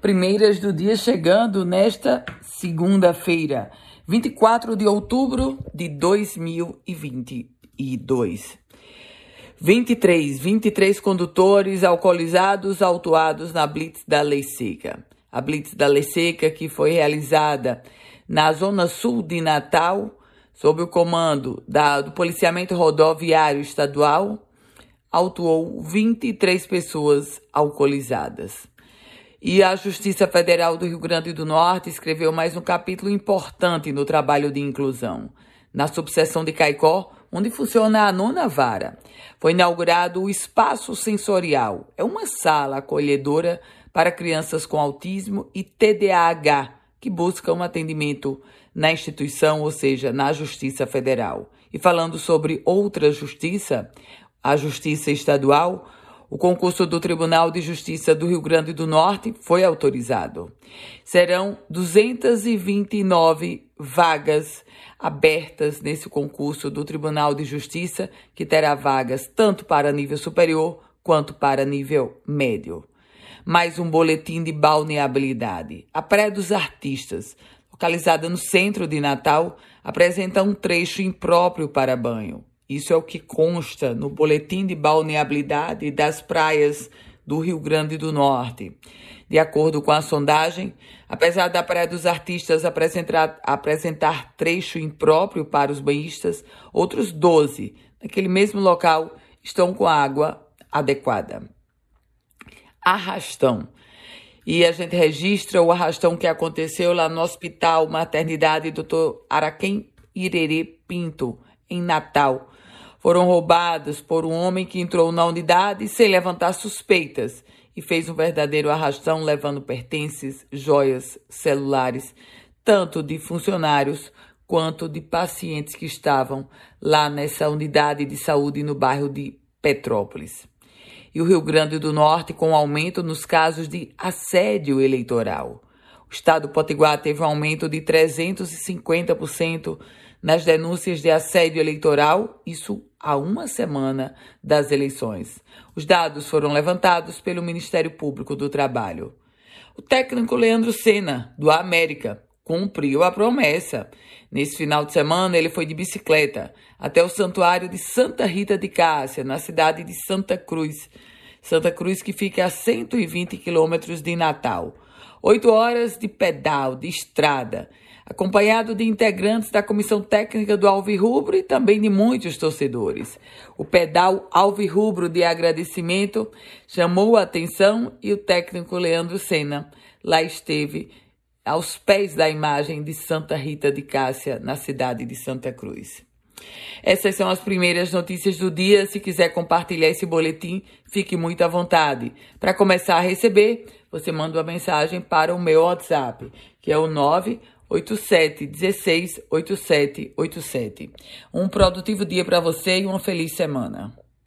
primeiras do dia chegando nesta segunda-feira, 24 de outubro de 2022. 23, 23 condutores alcoolizados autuados na Blitz da Lei Seca. A Blitz da Lei Seca que foi realizada na zona sul de Natal, sob o comando da, do Policiamento Rodoviário Estadual, autuou 23 pessoas alcoolizadas. E a Justiça Federal do Rio Grande do Norte escreveu mais um capítulo importante no trabalho de inclusão. Na subseção de Caicó, onde funciona a nona vara, foi inaugurado o Espaço Sensorial. É uma sala acolhedora para crianças com autismo e TDAH que buscam atendimento na instituição, ou seja, na Justiça Federal. E falando sobre outra justiça, a Justiça Estadual, o concurso do Tribunal de Justiça do Rio Grande do Norte foi autorizado. Serão 229 vagas abertas nesse concurso do Tribunal de Justiça, que terá vagas tanto para nível superior quanto para nível médio. Mais um boletim de balneabilidade. A Praia dos Artistas, localizada no centro de Natal, apresenta um trecho impróprio para banho. Isso é o que consta no boletim de balneabilidade das praias do Rio Grande do Norte. De acordo com a sondagem, apesar da Praia dos Artistas apresentar, apresentar trecho impróprio para os banhistas, outros 12 naquele mesmo local estão com água adequada. Arrastão. E a gente registra o arrastão que aconteceu lá no Hospital Maternidade Dr. Araquém Irerê Pinto, em Natal foram roubadas por um homem que entrou na unidade sem levantar suspeitas e fez um verdadeiro arrastão levando pertences, joias, celulares, tanto de funcionários quanto de pacientes que estavam lá nessa unidade de saúde no bairro de Petrópolis. E o Rio Grande do Norte com aumento nos casos de assédio eleitoral. O estado do Potiguar teve um aumento de 350% nas denúncias de assédio eleitoral, isso há uma semana das eleições. Os dados foram levantados pelo Ministério Público do Trabalho. O técnico Leandro Sena, do América, cumpriu a promessa. Nesse final de semana, ele foi de bicicleta até o santuário de Santa Rita de Cássia, na cidade de Santa Cruz. Santa Cruz, que fica a 120 quilômetros de Natal. Oito horas de pedal, de estrada acompanhado de integrantes da comissão técnica do Alvirrubro e também de muitos torcedores. O pedal Alvirrubro de agradecimento chamou a atenção e o técnico Leandro Sena lá esteve aos pés da imagem de Santa Rita de Cássia, na cidade de Santa Cruz. Essas são as primeiras notícias do dia. Se quiser compartilhar esse boletim, fique muito à vontade. Para começar a receber, você manda uma mensagem para o meu WhatsApp, que é o 9 87 16 87 87. Um produtivo dia para você e uma feliz semana.